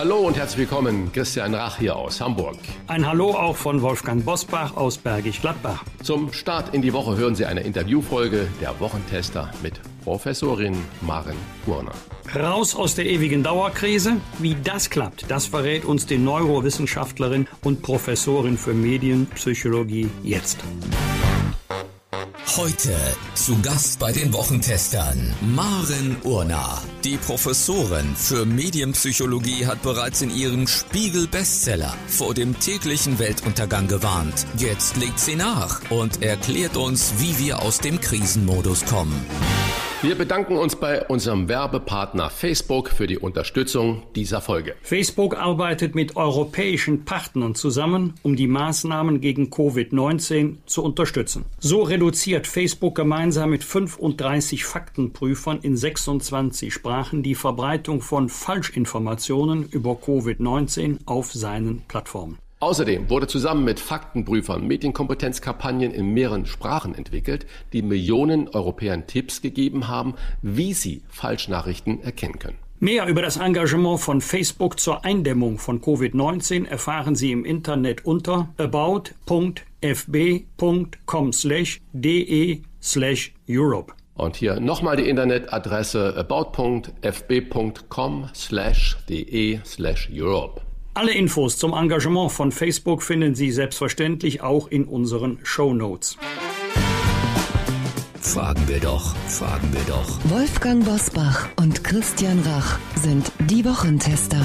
Hallo und herzlich willkommen, Christian Rach hier aus Hamburg. Ein Hallo auch von Wolfgang Bosbach aus Bergisch Gladbach. Zum Start in die Woche hören Sie eine Interviewfolge der Wochentester mit Professorin Maren Urner. Raus aus der ewigen Dauerkrise. Wie das klappt, das verrät uns die Neurowissenschaftlerin und Professorin für Medienpsychologie jetzt. Heute zu Gast bei den Wochentestern Maren Urner. Die Professorin für Medienpsychologie hat bereits in ihrem Spiegel-Bestseller vor dem täglichen Weltuntergang gewarnt. Jetzt legt sie nach und erklärt uns, wie wir aus dem Krisenmodus kommen. Wir bedanken uns bei unserem Werbepartner Facebook für die Unterstützung dieser Folge. Facebook arbeitet mit europäischen Partnern zusammen, um die Maßnahmen gegen Covid-19 zu unterstützen. So reduziert Facebook gemeinsam mit 35 Faktenprüfern in 26 Sprachen die Verbreitung von Falschinformationen über Covid-19 auf seinen Plattformen. Außerdem wurde zusammen mit Faktenprüfern Medienkompetenzkampagnen in mehreren Sprachen entwickelt, die Millionen Europäern Tipps gegeben haben, wie sie Falschnachrichten erkennen können. Mehr über das Engagement von Facebook zur Eindämmung von Covid-19 erfahren Sie im Internet unter about.fb.com/de/europe. Und hier nochmal die Internetadresse about.fb.com/de/europe. Alle Infos zum Engagement von Facebook finden Sie selbstverständlich auch in unseren Show Notes. Fragen wir doch, fragen wir doch. Wolfgang Bosbach und Christian Rach sind die Wochentester.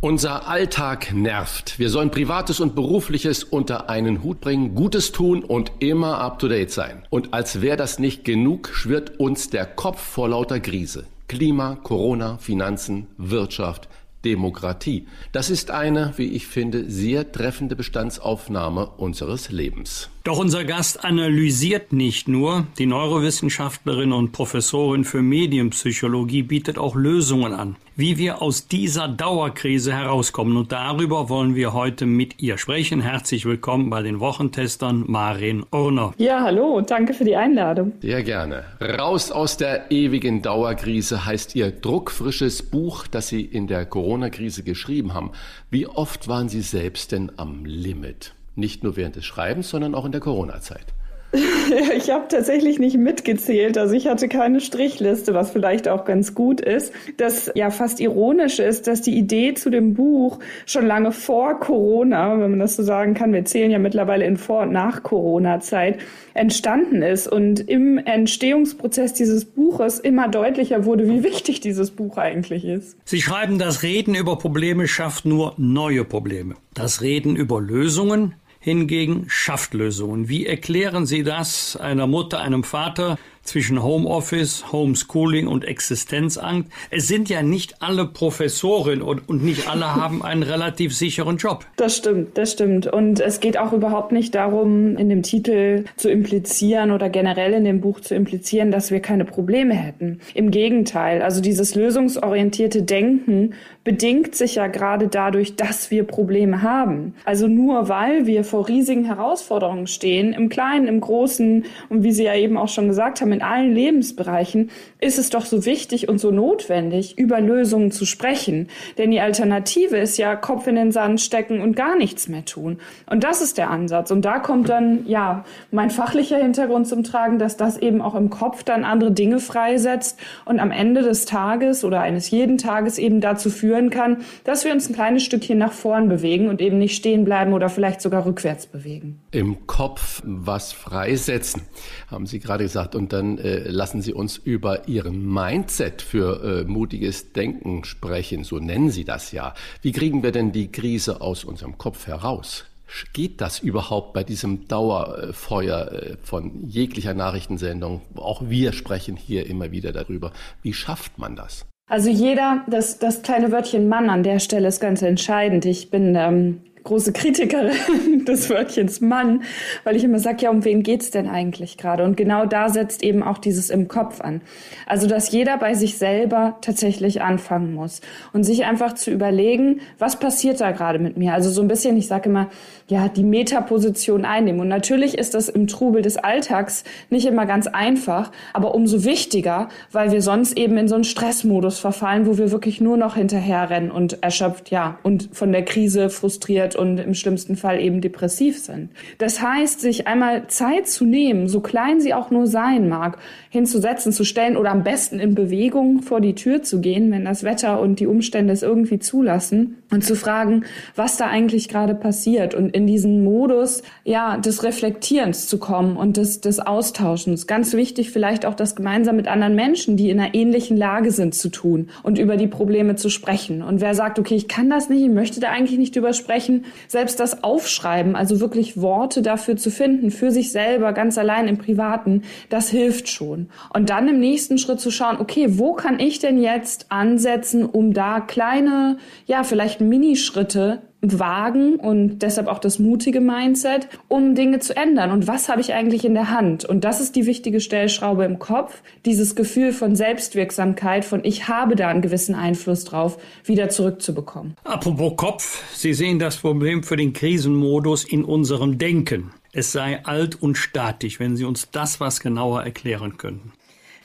Unser Alltag nervt. Wir sollen Privates und Berufliches unter einen Hut bringen, Gutes tun und immer up-to-date sein. Und als wäre das nicht genug, schwirrt uns der Kopf vor lauter Krise. Klima, Corona, Finanzen, Wirtschaft, Demokratie. Das ist eine, wie ich finde, sehr treffende Bestandsaufnahme unseres Lebens. Doch unser Gast analysiert nicht nur. Die Neurowissenschaftlerin und Professorin für Medienpsychologie bietet auch Lösungen an, wie wir aus dieser Dauerkrise herauskommen. Und darüber wollen wir heute mit ihr sprechen. Herzlich willkommen bei den Wochentestern Marin Urner. Ja, hallo, danke für die Einladung. Sehr gerne. Raus aus der ewigen Dauerkrise heißt ihr druckfrisches Buch, das Sie in der Corona-Krise geschrieben haben. Wie oft waren Sie selbst denn am Limit? Nicht nur während des Schreibens, sondern auch in der Corona-Zeit. Ich habe tatsächlich nicht mitgezählt, also ich hatte keine Strichliste, was vielleicht auch ganz gut ist. Das ja fast ironisch ist, dass die Idee zu dem Buch schon lange vor Corona, wenn man das so sagen kann, wir zählen ja mittlerweile in Vor- und Nach-Corona-Zeit, entstanden ist und im Entstehungsprozess dieses Buches immer deutlicher wurde, wie wichtig dieses Buch eigentlich ist. Sie schreiben, das Reden über Probleme schafft nur neue Probleme. Das Reden über Lösungen hingegen schafft Lösungen. Wie erklären Sie das einer Mutter, einem Vater zwischen Homeoffice, Homeschooling und Existenzangst? Es sind ja nicht alle Professoren und, und nicht alle haben einen relativ sicheren Job. Das stimmt, das stimmt. Und es geht auch überhaupt nicht darum, in dem Titel zu implizieren oder generell in dem Buch zu implizieren, dass wir keine Probleme hätten. Im Gegenteil, also dieses lösungsorientierte Denken bedingt sich ja gerade dadurch, dass wir Probleme haben. Also nur weil wir vor riesigen Herausforderungen stehen, im Kleinen, im Großen und wie Sie ja eben auch schon gesagt haben, in allen Lebensbereichen, ist es doch so wichtig und so notwendig, über Lösungen zu sprechen. Denn die Alternative ist ja Kopf in den Sand stecken und gar nichts mehr tun. Und das ist der Ansatz. Und da kommt dann, ja, mein fachlicher Hintergrund zum Tragen, dass das eben auch im Kopf dann andere Dinge freisetzt und am Ende des Tages oder eines jeden Tages eben dazu führen kann, dass wir uns ein kleines Stückchen nach vorn bewegen und eben nicht stehen bleiben oder vielleicht sogar rückwärts bewegen. Im Kopf was freisetzen, haben Sie gerade gesagt. Und dann äh, lassen Sie uns über Ihren Mindset für äh, mutiges Denken sprechen. So nennen Sie das ja. Wie kriegen wir denn die Krise aus unserem Kopf heraus? Geht das überhaupt bei diesem Dauerfeuer äh, von jeglicher Nachrichtensendung? Auch wir sprechen hier immer wieder darüber. Wie schafft man das? Also jeder, das, das kleine Wörtchen Mann an der Stelle ist ganz entscheidend. Ich bin ähm, große Kritikerin des Wörtchens Mann, weil ich immer sage, ja, um wen geht's denn eigentlich gerade? Und genau da setzt eben auch dieses im Kopf an. Also, dass jeder bei sich selber tatsächlich anfangen muss und sich einfach zu überlegen, was passiert da gerade mit mir? Also so ein bisschen, ich sage immer, ja, die Metaposition einnehmen. Und natürlich ist das im Trubel des Alltags nicht immer ganz einfach, aber umso wichtiger, weil wir sonst eben in so einen Stressmodus verfallen, wo wir wirklich nur noch hinterherrennen und erschöpft, ja, und von der Krise frustriert und im schlimmsten Fall eben depressiv sind. Das heißt, sich einmal Zeit zu nehmen, so klein sie auch nur sein mag, hinzusetzen, zu stellen oder am besten in Bewegung vor die Tür zu gehen, wenn das Wetter und die Umstände es irgendwie zulassen und zu fragen, was da eigentlich gerade passiert und in diesen Modus, ja, des Reflektierens zu kommen und des, des Austauschens. Ganz wichtig vielleicht auch das gemeinsam mit anderen Menschen, die in einer ähnlichen Lage sind, zu tun und über die Probleme zu sprechen. Und wer sagt, okay, ich kann das nicht, ich möchte da eigentlich nicht drüber sprechen, selbst das Aufschreiben, also wirklich Worte dafür zu finden, für sich selber, ganz allein im Privaten, das hilft schon. Und dann im nächsten Schritt zu schauen, okay, wo kann ich denn jetzt ansetzen, um da kleine, ja, vielleicht Minischritte wagen und deshalb auch das mutige Mindset, um Dinge zu ändern. Und was habe ich eigentlich in der Hand? Und das ist die wichtige Stellschraube im Kopf, dieses Gefühl von Selbstwirksamkeit, von ich habe da einen gewissen Einfluss drauf, wieder zurückzubekommen. Apropos Kopf, Sie sehen das Problem für den Krisenmodus in unserem Denken. Es sei alt und statisch, wenn Sie uns das was genauer erklären könnten.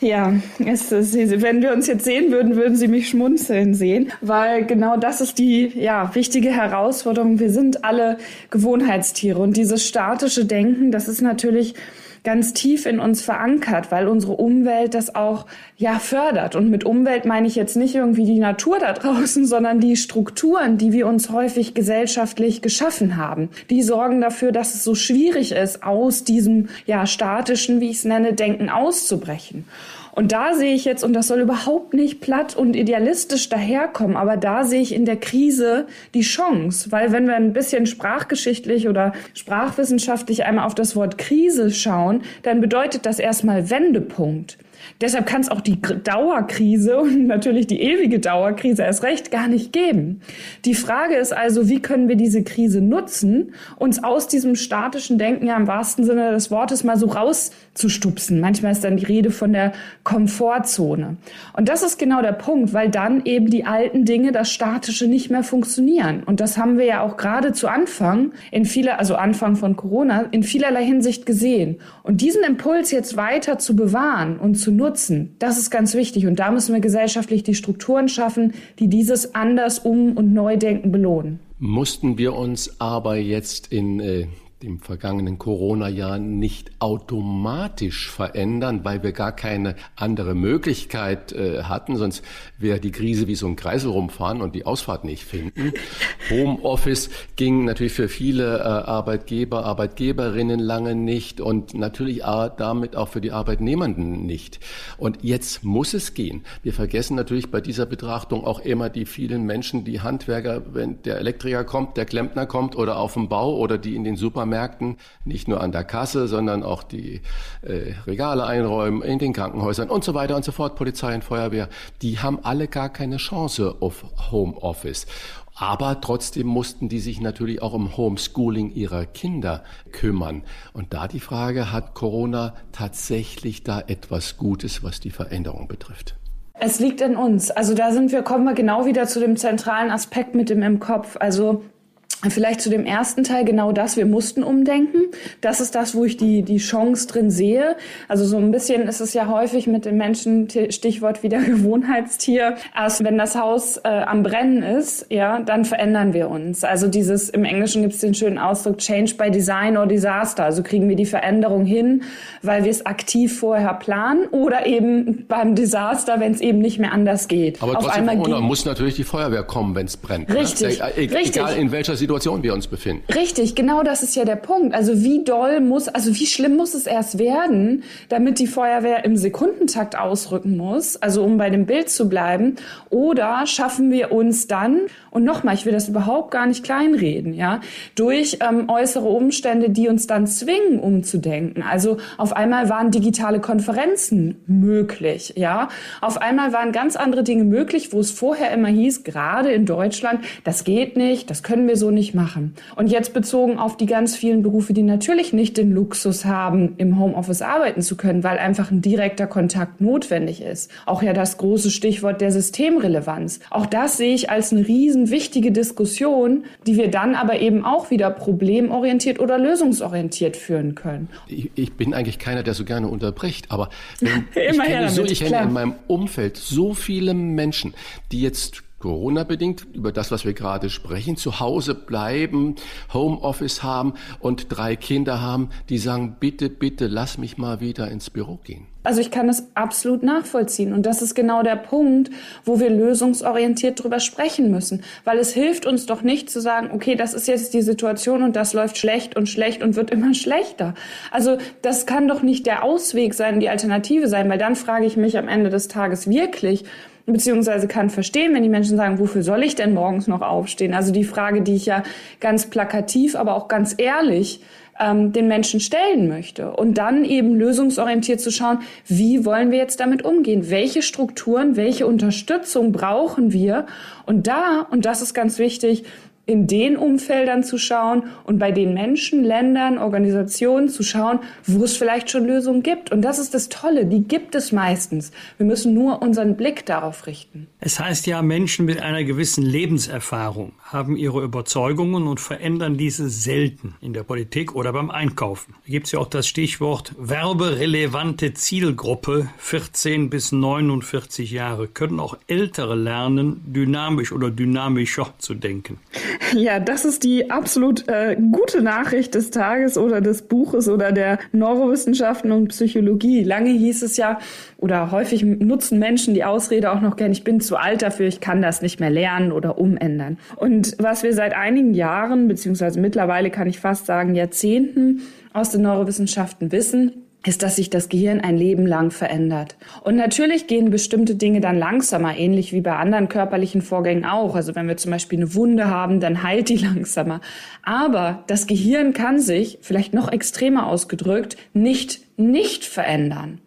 Ja, es, wenn wir uns jetzt sehen würden, würden Sie mich schmunzeln sehen, weil genau das ist die ja, wichtige Herausforderung. Wir sind alle Gewohnheitstiere und dieses statische Denken, das ist natürlich ganz tief in uns verankert, weil unsere Umwelt das auch ja fördert. Und mit Umwelt meine ich jetzt nicht irgendwie die Natur da draußen, sondern die Strukturen, die wir uns häufig gesellschaftlich geschaffen haben. Die sorgen dafür, dass es so schwierig ist, aus diesem ja statischen, wie ich es nenne, Denken auszubrechen. Und da sehe ich jetzt, und das soll überhaupt nicht platt und idealistisch daherkommen, aber da sehe ich in der Krise die Chance, weil wenn wir ein bisschen sprachgeschichtlich oder sprachwissenschaftlich einmal auf das Wort Krise schauen, dann bedeutet das erstmal Wendepunkt. Deshalb kann es auch die Dauerkrise und natürlich die ewige Dauerkrise erst recht gar nicht geben. Die Frage ist also, wie können wir diese Krise nutzen, uns aus diesem statischen Denken ja im wahrsten Sinne des Wortes mal so rauszustupsen. Manchmal ist dann die Rede von der Komfortzone. Und das ist genau der Punkt, weil dann eben die alten Dinge, das Statische nicht mehr funktionieren. Und das haben wir ja auch gerade zu Anfang in vieler, also Anfang von Corona, in vielerlei Hinsicht gesehen. Und diesen Impuls jetzt weiter zu bewahren und zu nutzen, das ist ganz wichtig. Und da müssen wir gesellschaftlich die Strukturen schaffen, die dieses anders um und neu denken belohnen. Mussten wir uns aber jetzt in äh, dem vergangenen Corona-Jahr nicht automatisch verändern, weil wir gar keine andere Möglichkeit äh, hatten, sonst wäre die Krise wie so ein Kreisel rumfahren und die Ausfahrt nicht finden. Homeoffice ging natürlich für viele äh, Arbeitgeber, Arbeitgeberinnen lange nicht und natürlich äh, damit auch für die Arbeitnehmenden nicht. Und jetzt muss es gehen. Wir vergessen natürlich bei dieser Betrachtung auch immer die vielen Menschen, die Handwerker, wenn der Elektriker kommt, der Klempner kommt oder auf dem Bau oder die in den Supermärkten Supermärkten, nicht nur an der Kasse, sondern auch die äh, Regale einräumen, in den Krankenhäusern und so weiter und so fort, Polizei und Feuerwehr, die haben alle gar keine Chance auf Homeoffice. Aber trotzdem mussten die sich natürlich auch um Homeschooling ihrer Kinder kümmern. Und da die Frage, hat Corona tatsächlich da etwas Gutes, was die Veränderung betrifft? Es liegt in uns. Also da sind wir, kommen wir genau wieder zu dem zentralen Aspekt mit dem im Kopf. Also Vielleicht zu dem ersten Teil genau das, wir mussten umdenken. Das ist das, wo ich die, die Chance drin sehe. Also so ein bisschen ist es ja häufig mit den Menschen, Stichwort wieder Gewohnheitstier. Erst wenn das Haus äh, am Brennen ist, ja, dann verändern wir uns. Also dieses, im Englischen gibt es den schönen Ausdruck Change by Design or Disaster. Also kriegen wir die Veränderung hin, weil wir es aktiv vorher planen oder eben beim Desaster, wenn es eben nicht mehr anders geht. Aber trotzdem, muss natürlich die Feuerwehr kommen, wenn es brennt. Ne? Richtig, ne? Egal richtig. in welcher Situation wir uns befinden. Richtig, genau das ist ja der Punkt. Also wie doll muss, also wie schlimm muss es erst werden, damit die Feuerwehr im Sekundentakt ausrücken muss, also um bei dem Bild zu bleiben, oder schaffen wir uns dann, und nochmal, ich will das überhaupt gar nicht kleinreden, ja, durch ähm, äußere Umstände, die uns dann zwingen, umzudenken. Also auf einmal waren digitale Konferenzen möglich, ja. Auf einmal waren ganz andere Dinge möglich, wo es vorher immer hieß, gerade in Deutschland, das geht nicht, das können wir so nicht machen. Und jetzt bezogen auf die ganz vielen Berufe, die natürlich nicht den Luxus haben, im Homeoffice arbeiten zu können, weil einfach ein direkter Kontakt notwendig ist. Auch ja das große Stichwort der Systemrelevanz. Auch das sehe ich als eine riesen wichtige Diskussion, die wir dann aber eben auch wieder problemorientiert oder lösungsorientiert führen können. Ich, ich bin eigentlich keiner, der so gerne unterbricht, aber wenn, ich kenne, so, ich kenne in meinem Umfeld so viele Menschen, die jetzt Corona-bedingt über das, was wir gerade sprechen, zu Hause bleiben, Homeoffice haben und drei Kinder haben, die sagen, bitte, bitte, lass mich mal wieder ins Büro gehen. Also ich kann das absolut nachvollziehen. Und das ist genau der Punkt, wo wir lösungsorientiert drüber sprechen müssen. Weil es hilft uns doch nicht zu sagen, okay, das ist jetzt die Situation und das läuft schlecht und schlecht und wird immer schlechter. Also das kann doch nicht der Ausweg sein, die Alternative sein, weil dann frage ich mich am Ende des Tages wirklich, beziehungsweise kann verstehen, wenn die Menschen sagen, wofür soll ich denn morgens noch aufstehen? Also die Frage, die ich ja ganz plakativ, aber auch ganz ehrlich ähm, den Menschen stellen möchte. Und dann eben lösungsorientiert zu schauen, wie wollen wir jetzt damit umgehen? Welche Strukturen, welche Unterstützung brauchen wir? Und da, und das ist ganz wichtig, in den Umfeldern zu schauen und bei den Menschen, Ländern, Organisationen zu schauen, wo es vielleicht schon Lösungen gibt. Und das ist das Tolle, die gibt es meistens. Wir müssen nur unseren Blick darauf richten. Es heißt ja, Menschen mit einer gewissen Lebenserfahrung haben ihre Überzeugungen und verändern diese selten in der Politik oder beim Einkaufen. Da gibt es ja auch das Stichwort werberelevante Zielgruppe 14 bis 49 Jahre. Können auch Ältere lernen, dynamisch oder dynamischer zu denken? Ja, das ist die absolut äh, gute Nachricht des Tages oder des Buches oder der Neurowissenschaften und Psychologie. Lange hieß es ja, oder häufig nutzen Menschen die Ausrede auch noch gern, ich bin zu alt dafür, ich kann das nicht mehr lernen oder umändern. Und was wir seit einigen Jahren, beziehungsweise mittlerweile kann ich fast sagen Jahrzehnten aus den Neurowissenschaften wissen, ist, dass sich das Gehirn ein Leben lang verändert. Und natürlich gehen bestimmte Dinge dann langsamer, ähnlich wie bei anderen körperlichen Vorgängen auch. Also wenn wir zum Beispiel eine Wunde haben, dann heilt die langsamer. Aber das Gehirn kann sich, vielleicht noch extremer ausgedrückt, nicht nicht verändern.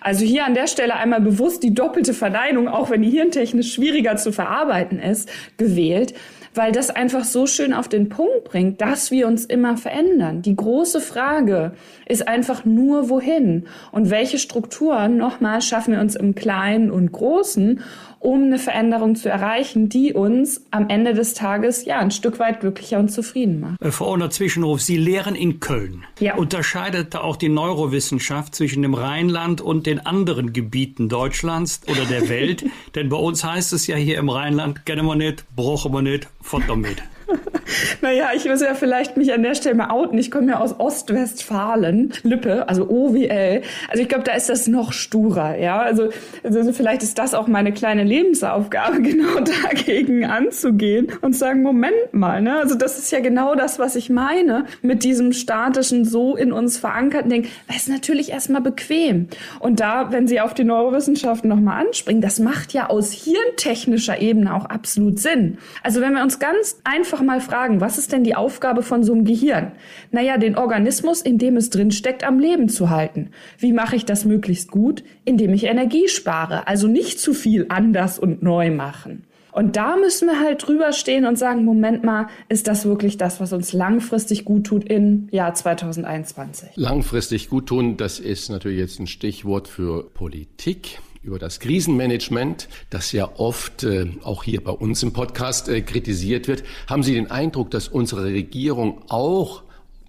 Also hier an der Stelle einmal bewusst die doppelte Verneinung, auch wenn die hirntechnisch schwieriger zu verarbeiten ist, gewählt weil das einfach so schön auf den Punkt bringt, dass wir uns immer verändern. Die große Frage ist einfach nur wohin? Und welche Strukturen? Nochmal schaffen wir uns im Kleinen und Großen um eine Veränderung zu erreichen, die uns am Ende des Tages ja ein Stück weit glücklicher und zufrieden macht. Äh, Frau Ohner Zwischenruf, Sie lehren in Köln. Ja. Unterscheidet da auch die Neurowissenschaft zwischen dem Rheinland und den anderen Gebieten Deutschlands oder der Welt? Denn bei uns heißt es ja hier im Rheinland, kennen wir nicht, brauchen wir nicht, futter mit. naja, ich muss ja vielleicht mich an der Stelle mal outen. Ich komme ja aus Ostwestfalen, Lippe, also OWL. Also ich glaube, da ist das noch sturer, ja. Also, also vielleicht ist das auch meine kleine Lebensaufgabe, genau dagegen anzugehen und sagen, Moment mal, ne? Also das ist ja genau das, was ich meine mit diesem statischen, so in uns verankerten Ding. Das ist natürlich erstmal bequem. Und da, wenn Sie auf die Neurowissenschaften nochmal anspringen, das macht ja aus hirntechnischer Ebene auch absolut Sinn. Also wenn wir uns ganz einfach mal fragen, was ist denn die Aufgabe von so einem Gehirn? Naja, den Organismus, in dem es drin steckt, am Leben zu halten. Wie mache ich das möglichst gut? Indem ich Energie spare, also nicht zu viel anders und neu machen. Und da müssen wir halt drüber stehen und sagen, Moment mal, ist das wirklich das, was uns langfristig gut tut im Jahr 2021? Langfristig gut tun, das ist natürlich jetzt ein Stichwort für Politik über das Krisenmanagement, das ja oft äh, auch hier bei uns im Podcast äh, kritisiert wird. Haben Sie den Eindruck, dass unsere Regierung auch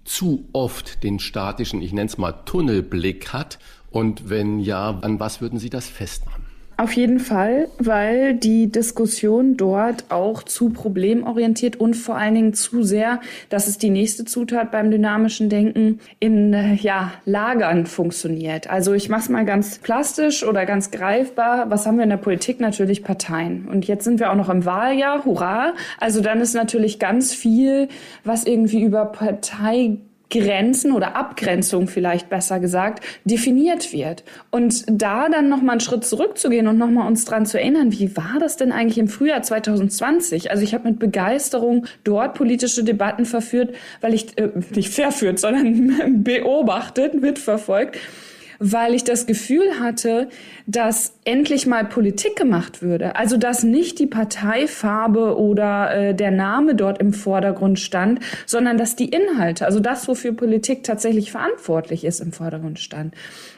zu oft den statischen, ich nenne es mal Tunnelblick hat? Und wenn ja, an was würden Sie das festmachen? Auf jeden Fall, weil die Diskussion dort auch zu problemorientiert und vor allen Dingen zu sehr, das ist die nächste Zutat beim dynamischen Denken, in ja, Lagern funktioniert. Also ich mache es mal ganz plastisch oder ganz greifbar. Was haben wir in der Politik? Natürlich Parteien. Und jetzt sind wir auch noch im Wahljahr, hurra. Also dann ist natürlich ganz viel, was irgendwie über Partei Grenzen oder Abgrenzung vielleicht besser gesagt definiert wird. Und da dann nochmal einen Schritt zurückzugehen und nochmal uns dran zu erinnern, wie war das denn eigentlich im Frühjahr 2020? Also ich habe mit Begeisterung dort politische Debatten verführt, weil ich, äh, nicht verführt, sondern beobachtet, mitverfolgt, weil ich das Gefühl hatte, dass endlich mal Politik gemacht würde. Also dass nicht die Parteifarbe oder äh, der Name dort im Vordergrund stand, sondern dass die Inhalte, also das, wofür Politik tatsächlich verantwortlich ist, im Vordergrund stand.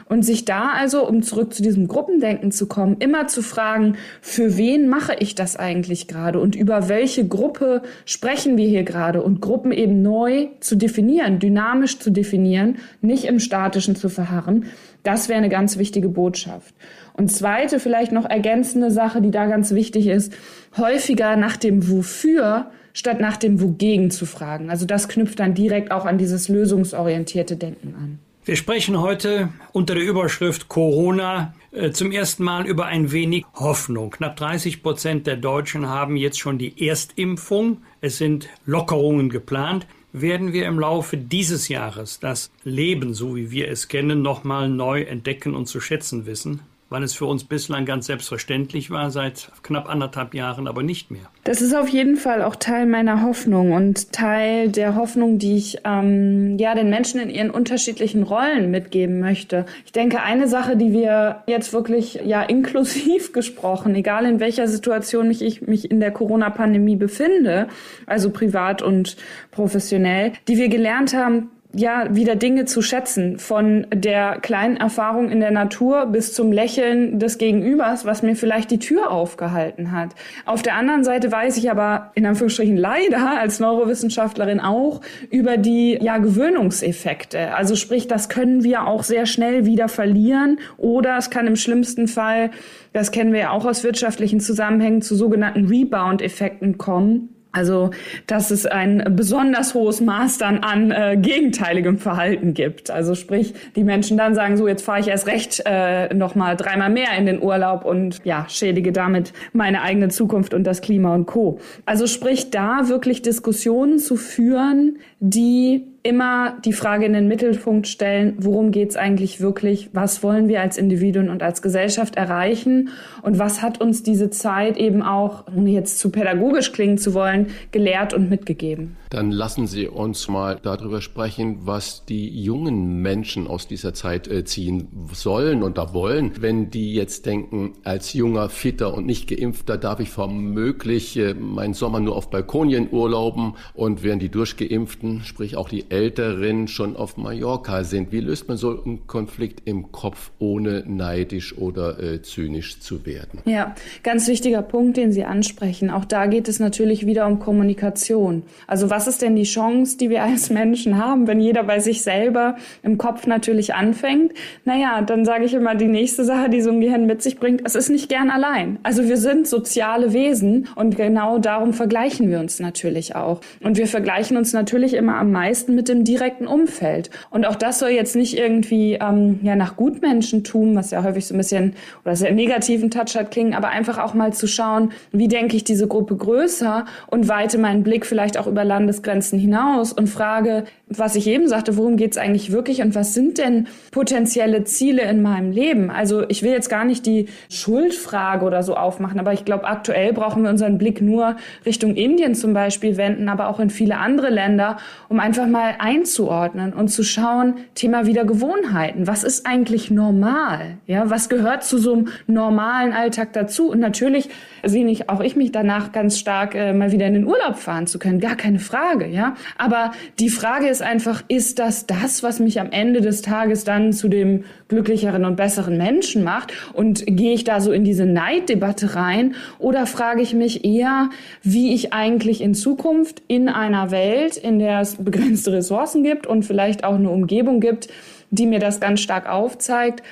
Und sich da also, um zurück zu diesem Gruppendenken zu kommen, immer zu fragen, für wen mache ich das eigentlich gerade und über welche Gruppe sprechen wir hier gerade und Gruppen eben neu zu definieren, dynamisch zu definieren, nicht im Statischen zu verharren, das wäre eine ganz wichtige Botschaft. Und zweite, vielleicht noch ergänzende Sache, die da ganz wichtig ist, häufiger nach dem Wofür statt nach dem Wogegen zu fragen. Also das knüpft dann direkt auch an dieses lösungsorientierte Denken an. Wir sprechen heute unter der Überschrift Corona äh, zum ersten Mal über ein wenig Hoffnung. Knapp 30 Prozent der Deutschen haben jetzt schon die Erstimpfung. Es sind Lockerungen geplant. Werden wir im Laufe dieses Jahres das Leben, so wie wir es kennen, nochmal neu entdecken und zu schätzen wissen? Weil es für uns bislang ganz selbstverständlich war, seit knapp anderthalb Jahren aber nicht mehr. Das ist auf jeden Fall auch Teil meiner Hoffnung und Teil der Hoffnung, die ich ähm, ja den Menschen in ihren unterschiedlichen Rollen mitgeben möchte. Ich denke, eine Sache, die wir jetzt wirklich ja inklusiv gesprochen, egal in welcher Situation mich ich mich in der Corona-Pandemie befinde, also privat und professionell, die wir gelernt haben, ja, wieder Dinge zu schätzen, von der kleinen Erfahrung in der Natur bis zum Lächeln des Gegenübers, was mir vielleicht die Tür aufgehalten hat. Auf der anderen Seite weiß ich aber in Anführungsstrichen leider als Neurowissenschaftlerin auch über die ja, Gewöhnungseffekte. Also sprich, das können wir auch sehr schnell wieder verlieren oder es kann im schlimmsten Fall, das kennen wir ja auch aus wirtschaftlichen Zusammenhängen, zu sogenannten Rebound-Effekten kommen also, dass es ein besonders hohes Maß dann an äh, gegenteiligem Verhalten gibt. Also sprich, die Menschen dann sagen, so jetzt fahre ich erst recht äh, noch mal dreimal mehr in den Urlaub und ja, schädige damit meine eigene Zukunft und das Klima und Co. Also sprich, da wirklich Diskussionen zu führen, die immer die Frage in den Mittelpunkt stellen, worum geht es eigentlich wirklich, was wollen wir als Individuen und als Gesellschaft erreichen? Und was hat uns diese Zeit eben auch, ohne jetzt zu pädagogisch klingen zu wollen, gelehrt und mitgegeben. Dann lassen Sie uns mal darüber sprechen, was die jungen Menschen aus dieser Zeit äh, ziehen sollen und da wollen, wenn die jetzt denken, als junger, fitter und nicht geimpfter darf ich womöglich äh, meinen Sommer nur auf Balkonien urlauben und während die durchgeimpften, sprich auch die Älteren schon auf Mallorca sind. Wie löst man so einen Konflikt im Kopf, ohne neidisch oder äh, zynisch zu werden? Ja, ganz wichtiger Punkt, den Sie ansprechen. Auch da geht es natürlich wieder um Kommunikation. Also was ist denn die Chance, die wir als Menschen haben, wenn jeder bei sich selber im Kopf natürlich anfängt? Naja, dann sage ich immer die nächste Sache, die so ein Gehirn mit sich bringt, es ist nicht gern allein. Also wir sind soziale Wesen und genau darum vergleichen wir uns natürlich auch. Und wir vergleichen uns natürlich immer am meisten mit mit dem direkten Umfeld. Und auch das soll jetzt nicht irgendwie ähm, ja nach Gutmenschentum, was ja häufig so ein bisschen oder sehr negativen Touch hat, klingen, aber einfach auch mal zu schauen, wie denke ich diese Gruppe größer und weite meinen Blick vielleicht auch über Landesgrenzen hinaus und frage, was ich eben sagte, worum geht es eigentlich wirklich und was sind denn potenzielle Ziele in meinem Leben? Also ich will jetzt gar nicht die Schuldfrage oder so aufmachen, aber ich glaube, aktuell brauchen wir unseren Blick nur Richtung Indien zum Beispiel wenden, aber auch in viele andere Länder, um einfach mal einzuordnen und zu schauen, Thema wieder Gewohnheiten. Was ist eigentlich normal? Ja, was gehört zu so einem normalen Alltag dazu? Und natürlich sehe ich auch ich mich danach ganz stark äh, mal wieder in den Urlaub fahren zu können. Gar keine Frage, ja. Aber die Frage ist einfach, ist das das, was mich am Ende des Tages dann zu dem glücklicheren und besseren Menschen macht? Und gehe ich da so in diese Neiddebatte rein? Oder frage ich mich eher, wie ich eigentlich in Zukunft in einer Welt, in der es begrenzte Ressourcen gibt und vielleicht auch eine Umgebung gibt, die mir das ganz stark aufzeigt,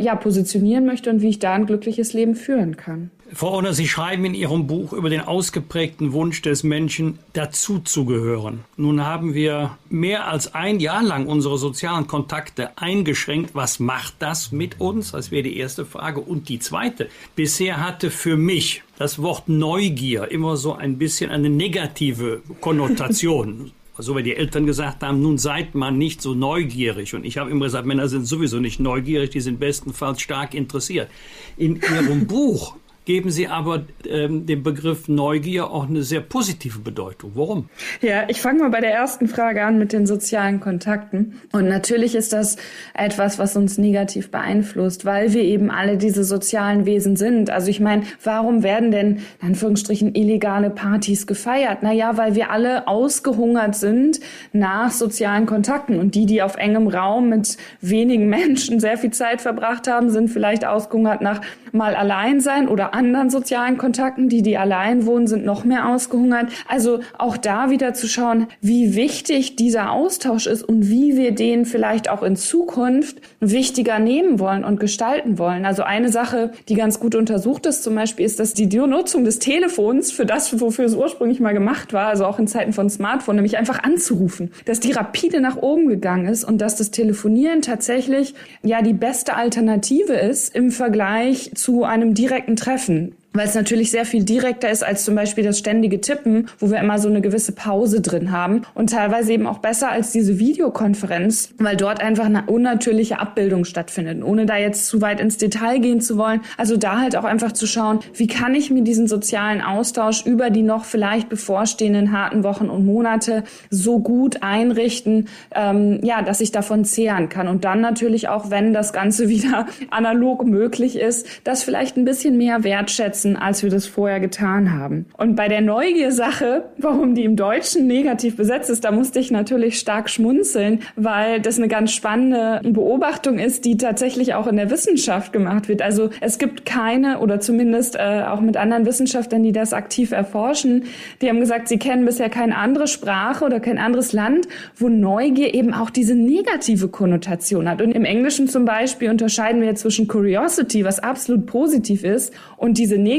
ja, positionieren möchte und wie ich da ein glückliches Leben führen kann. Frau Orner, Sie schreiben in Ihrem Buch über den ausgeprägten Wunsch des Menschen, dazuzugehören. Nun haben wir mehr als ein Jahr lang unsere sozialen Kontakte eingeschränkt. Was macht das mit uns? Das wäre die erste Frage. Und die zweite. Bisher hatte für mich das Wort Neugier immer so ein bisschen eine negative Konnotation. so wie die Eltern gesagt haben, nun seid man nicht so neugierig. Und ich habe immer gesagt, Männer sind sowieso nicht neugierig, die sind bestenfalls stark interessiert. In ihrem Buch geben Sie aber ähm, dem Begriff Neugier auch eine sehr positive Bedeutung. Warum? Ja, ich fange mal bei der ersten Frage an mit den sozialen Kontakten. Und natürlich ist das etwas, was uns negativ beeinflusst, weil wir eben alle diese sozialen Wesen sind. Also ich meine, warum werden denn in Anführungsstrichen illegale Partys gefeiert? Naja, weil wir alle ausgehungert sind nach sozialen Kontakten. Und die, die auf engem Raum mit wenigen Menschen sehr viel Zeit verbracht haben, sind vielleicht ausgehungert nach mal allein sein oder anderen sozialen Kontakten. Die, die allein wohnen, sind noch mehr ausgehungert. Also auch da wieder zu schauen, wie wichtig dieser Austausch ist und wie wir den vielleicht auch in Zukunft wichtiger nehmen wollen und gestalten wollen. Also eine Sache, die ganz gut untersucht ist zum Beispiel, ist, dass die Nutzung des Telefons für das, wofür es ursprünglich mal gemacht war, also auch in Zeiten von Smartphone, nämlich einfach anzurufen, dass die rapide nach oben gegangen ist und dass das Telefonieren tatsächlich ja die beste Alternative ist im Vergleich zu einem direkten Treffen treffen weil es natürlich sehr viel direkter ist als zum Beispiel das ständige Tippen, wo wir immer so eine gewisse Pause drin haben und teilweise eben auch besser als diese Videokonferenz, weil dort einfach eine unnatürliche Abbildung stattfindet, ohne da jetzt zu weit ins Detail gehen zu wollen. Also da halt auch einfach zu schauen, wie kann ich mir diesen sozialen Austausch über die noch vielleicht bevorstehenden harten Wochen und Monate so gut einrichten, ähm, ja, dass ich davon zehren kann und dann natürlich auch, wenn das Ganze wieder analog möglich ist, das vielleicht ein bisschen mehr wertschätzen setzen, als wir das vorher getan haben. Und bei der Neugier-Sache, warum die im Deutschen negativ besetzt ist, da musste ich natürlich stark schmunzeln, weil das eine ganz spannende Beobachtung ist, die tatsächlich auch in der Wissenschaft gemacht wird. Also es gibt keine oder zumindest äh, auch mit anderen Wissenschaftlern, die das aktiv erforschen, die haben gesagt, sie kennen bisher keine andere Sprache oder kein anderes Land, wo Neugier eben auch diese negative Konnotation hat. Und im Englischen zum Beispiel unterscheiden wir zwischen Curiosity, was absolut positiv ist, und diese negative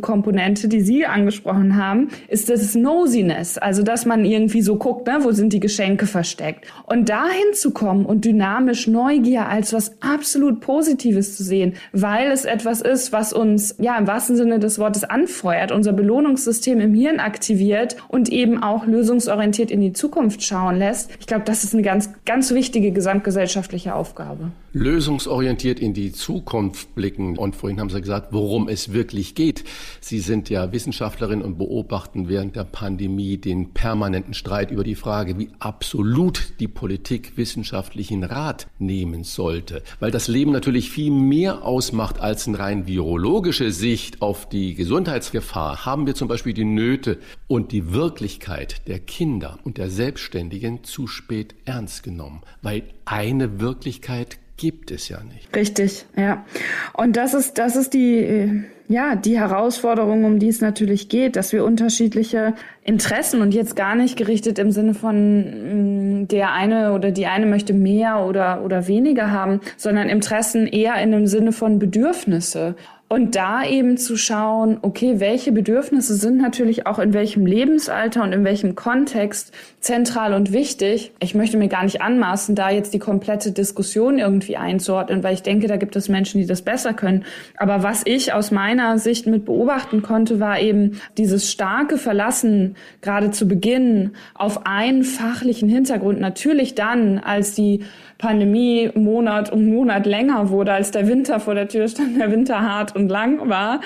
Komponente, die Sie angesprochen haben, ist das Nosiness, also dass man irgendwie so guckt, ne, wo sind die Geschenke versteckt. Und dahin zu kommen und dynamisch Neugier als was absolut Positives zu sehen, weil es etwas ist, was uns ja im wahrsten Sinne des Wortes anfeuert, unser Belohnungssystem im Hirn aktiviert und eben auch lösungsorientiert in die Zukunft schauen lässt. Ich glaube, das ist eine ganz, ganz wichtige gesamtgesellschaftliche Aufgabe. Lösungsorientiert in die Zukunft blicken. Und vorhin haben Sie gesagt, worum es wirklich geht. Sie sind ja Wissenschaftlerin und beobachten während der Pandemie den permanenten Streit über die Frage, wie absolut die Politik wissenschaftlichen Rat nehmen sollte. Weil das Leben natürlich viel mehr ausmacht als eine rein virologische Sicht auf die Gesundheitsgefahr, haben wir zum Beispiel die Nöte und die Wirklichkeit der Kinder und der Selbstständigen zu spät ernst genommen. Weil eine Wirklichkeit gibt es ja nicht. Richtig, ja. Und das ist, das ist die, ja, die Herausforderung, um die es natürlich geht, dass wir unterschiedliche Interessen und jetzt gar nicht gerichtet im Sinne von mm, der eine oder die eine möchte mehr oder, oder weniger haben, sondern Interessen eher in dem Sinne von Bedürfnisse. Und da eben zu schauen, okay, welche Bedürfnisse sind natürlich auch in welchem Lebensalter und in welchem Kontext zentral und wichtig. Ich möchte mir gar nicht anmaßen, da jetzt die komplette Diskussion irgendwie einzuordnen, weil ich denke, da gibt es Menschen, die das besser können. Aber was ich aus meiner Sicht mit beobachten konnte, war eben dieses starke Verlassen, gerade zu Beginn, auf einen fachlichen Hintergrund. Natürlich dann, als die Pandemie Monat um Monat länger wurde, als der Winter vor der Tür stand, der Winter hart und lang war,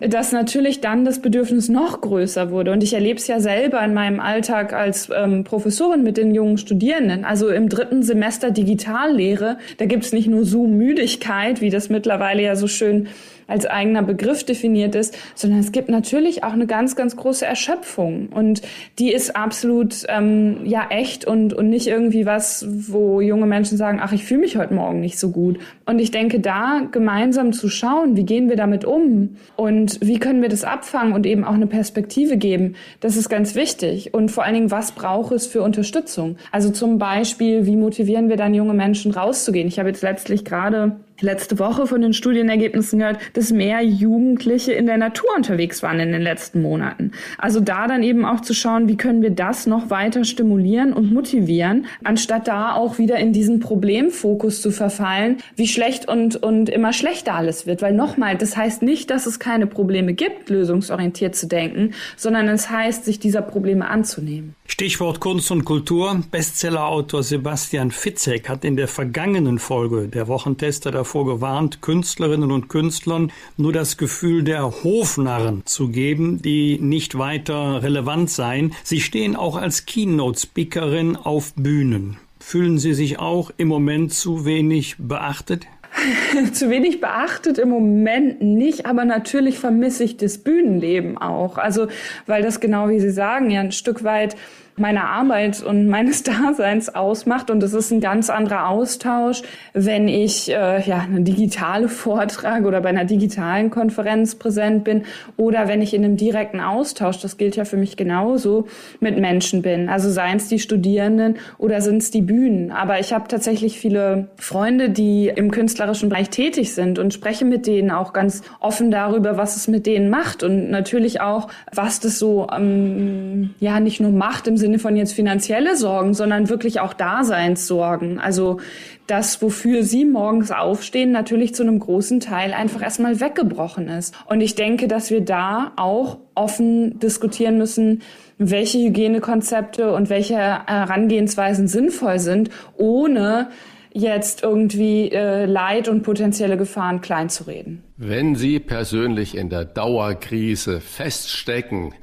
dass natürlich dann das Bedürfnis noch größer wurde. Und ich erlebe es ja selber in meinem Alltag als ähm, Professorin mit den jungen Studierenden. Also im dritten Semester Digitallehre, da gibt es nicht nur Zoom-Müdigkeit, wie das mittlerweile ja so schön als eigener Begriff definiert ist, sondern es gibt natürlich auch eine ganz, ganz große Erschöpfung. Und die ist absolut ähm, ja echt und, und nicht irgendwie was, wo junge Menschen sagen, ach, ich fühle mich heute Morgen nicht so gut. Und ich denke, da gemeinsam zu schauen, wie gehen wir damit um und wie können wir das abfangen und eben auch eine Perspektive geben, das ist ganz wichtig. Und vor allen Dingen, was braucht es für Unterstützung? Also zum Beispiel, wie motivieren wir dann junge Menschen rauszugehen? Ich habe jetzt letztlich gerade letzte Woche von den Studienergebnissen gehört, dass mehr Jugendliche in der Natur unterwegs waren in den letzten Monaten. Also da dann eben auch zu schauen, wie können wir das noch weiter stimulieren und motivieren, anstatt da auch wieder in diesen Problemfokus zu verfallen, wie schlecht und, und immer schlechter alles wird. Weil nochmal, das heißt nicht, dass es keine Probleme gibt, lösungsorientiert zu denken, sondern es heißt, sich dieser Probleme anzunehmen. Stichwort Kunst und Kultur. Bestsellerautor Sebastian Fitzek hat in der vergangenen Folge der Wochentester davor gewarnt, Künstlerinnen und Künstlern nur das Gefühl der Hofnarren zu geben, die nicht weiter relevant seien. Sie stehen auch als Keynote-Speakerin auf Bühnen. Fühlen Sie sich auch im Moment zu wenig beachtet? zu wenig beachtet im Moment nicht, aber natürlich vermisse ich das Bühnenleben auch. Also, weil das genau wie Sie sagen, ja ein Stück weit meiner Arbeit und meines Daseins ausmacht. Und es ist ein ganz anderer Austausch, wenn ich äh, ja eine digitale Vortrag oder bei einer digitalen Konferenz präsent bin oder wenn ich in einem direkten Austausch, das gilt ja für mich genauso, mit Menschen bin. Also seien es die Studierenden oder sind es die Bühnen. Aber ich habe tatsächlich viele Freunde, die im künstlerischen Bereich tätig sind und spreche mit denen auch ganz offen darüber, was es mit denen macht und natürlich auch, was das so ähm, ja nicht nur macht im Sinne Sinne von jetzt finanzielle Sorgen, sondern wirklich auch Daseinssorgen. Also das, wofür Sie morgens aufstehen, natürlich zu einem großen Teil einfach erstmal weggebrochen ist. Und ich denke, dass wir da auch offen diskutieren müssen, welche Hygienekonzepte und welche Herangehensweisen sinnvoll sind, ohne jetzt irgendwie äh, Leid und potenzielle Gefahren kleinzureden. Wenn Sie persönlich in der Dauerkrise feststecken,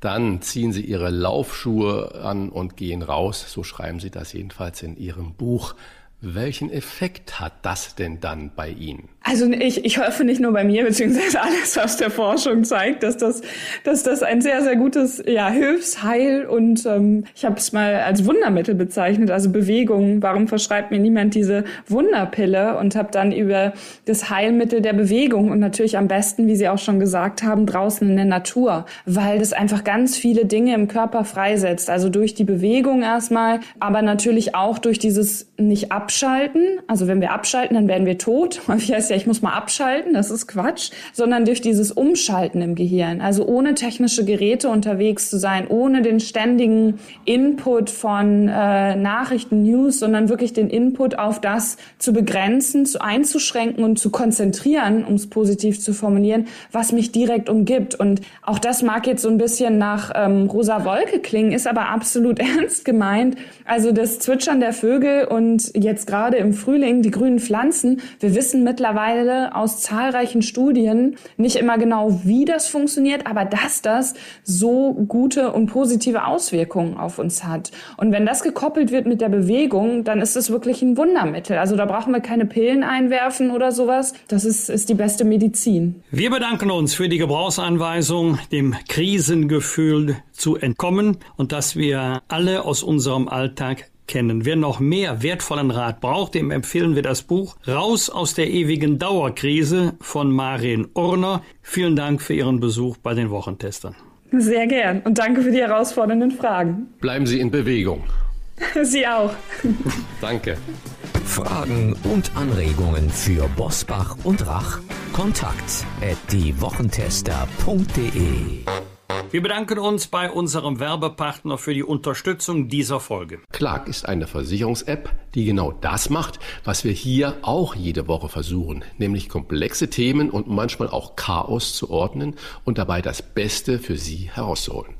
dann ziehen sie ihre Laufschuhe an und gehen raus. So schreiben sie das jedenfalls in ihrem Buch. Welchen Effekt hat das denn dann bei Ihnen? Also ich, ich hoffe nicht nur bei mir, beziehungsweise alles aus der Forschung zeigt, dass das, dass das ein sehr, sehr gutes ja, Hilfsheil und ähm, ich habe es mal als Wundermittel bezeichnet, also Bewegung. Warum verschreibt mir niemand diese Wunderpille? Und habe dann über das Heilmittel der Bewegung und natürlich am besten, wie Sie auch schon gesagt haben, draußen in der Natur, weil das einfach ganz viele Dinge im Körper freisetzt. Also durch die Bewegung erstmal, aber natürlich auch durch dieses nicht abschalten. Also wenn wir abschalten, dann werden wir tot. Wie ja, ich muss mal abschalten, das ist Quatsch, sondern durch dieses Umschalten im Gehirn. Also ohne technische Geräte unterwegs zu sein, ohne den ständigen Input von äh, Nachrichten, News, sondern wirklich den Input auf das zu begrenzen, zu einzuschränken und zu konzentrieren, um es positiv zu formulieren, was mich direkt umgibt. Und auch das mag jetzt so ein bisschen nach ähm, rosa Wolke klingen, ist aber absolut ernst gemeint. Also das Zwitschern der Vögel und jetzt gerade im Frühling die grünen Pflanzen. Wir wissen mittlerweile, mittlerweile aus zahlreichen Studien nicht immer genau, wie das funktioniert, aber dass das so gute und positive Auswirkungen auf uns hat. Und wenn das gekoppelt wird mit der Bewegung, dann ist es wirklich ein Wundermittel. Also da brauchen wir keine Pillen einwerfen oder sowas. Das ist, ist die beste Medizin. Wir bedanken uns für die Gebrauchsanweisung, dem Krisengefühl zu entkommen und dass wir alle aus unserem Alltag kennen. Wer noch mehr wertvollen Rat braucht, dem empfehlen wir das Buch Raus aus der ewigen Dauerkrise von Marin Urner. Vielen Dank für Ihren Besuch bei den Wochentestern. Sehr gern und danke für die herausfordernden Fragen. Bleiben Sie in Bewegung. Sie auch. Danke. Fragen und Anregungen für Bosbach und Rach? Kontakt at diewochentester.de wir bedanken uns bei unserem Werbepartner für die Unterstützung dieser Folge. Clark ist eine Versicherungs-App, die genau das macht, was wir hier auch jede Woche versuchen, nämlich komplexe Themen und manchmal auch Chaos zu ordnen und dabei das Beste für Sie herauszuholen.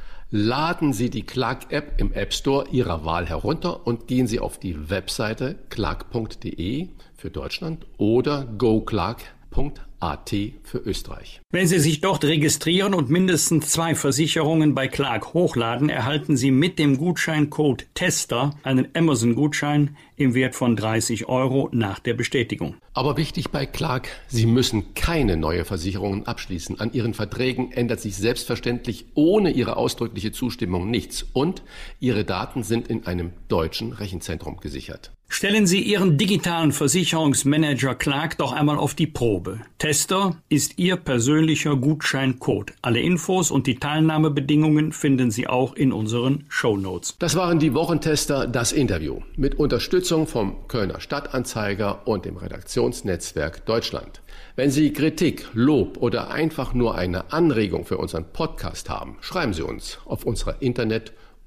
Laden Sie die Clark-App im App Store Ihrer Wahl herunter und gehen Sie auf die Webseite clark.de für Deutschland oder goclark.at AT für Österreich. Wenn Sie sich dort registrieren und mindestens zwei Versicherungen bei Clark hochladen, erhalten Sie mit dem Gutscheincode TESTER einen Amazon-Gutschein im Wert von 30 Euro nach der Bestätigung. Aber wichtig bei Clark, Sie müssen keine neue Versicherungen abschließen. An Ihren Verträgen ändert sich selbstverständlich ohne Ihre ausdrückliche Zustimmung nichts und Ihre Daten sind in einem deutschen Rechenzentrum gesichert. Stellen Sie Ihren digitalen Versicherungsmanager Clark doch einmal auf die Probe. Tester ist Ihr persönlicher Gutscheincode. Alle Infos und die Teilnahmebedingungen finden Sie auch in unseren Show Notes. Das waren die Wochentester, das Interview mit Unterstützung vom Kölner Stadtanzeiger und dem Redaktionsnetzwerk Deutschland. Wenn Sie Kritik, Lob oder einfach nur eine Anregung für unseren Podcast haben, schreiben Sie uns auf unserer Internet-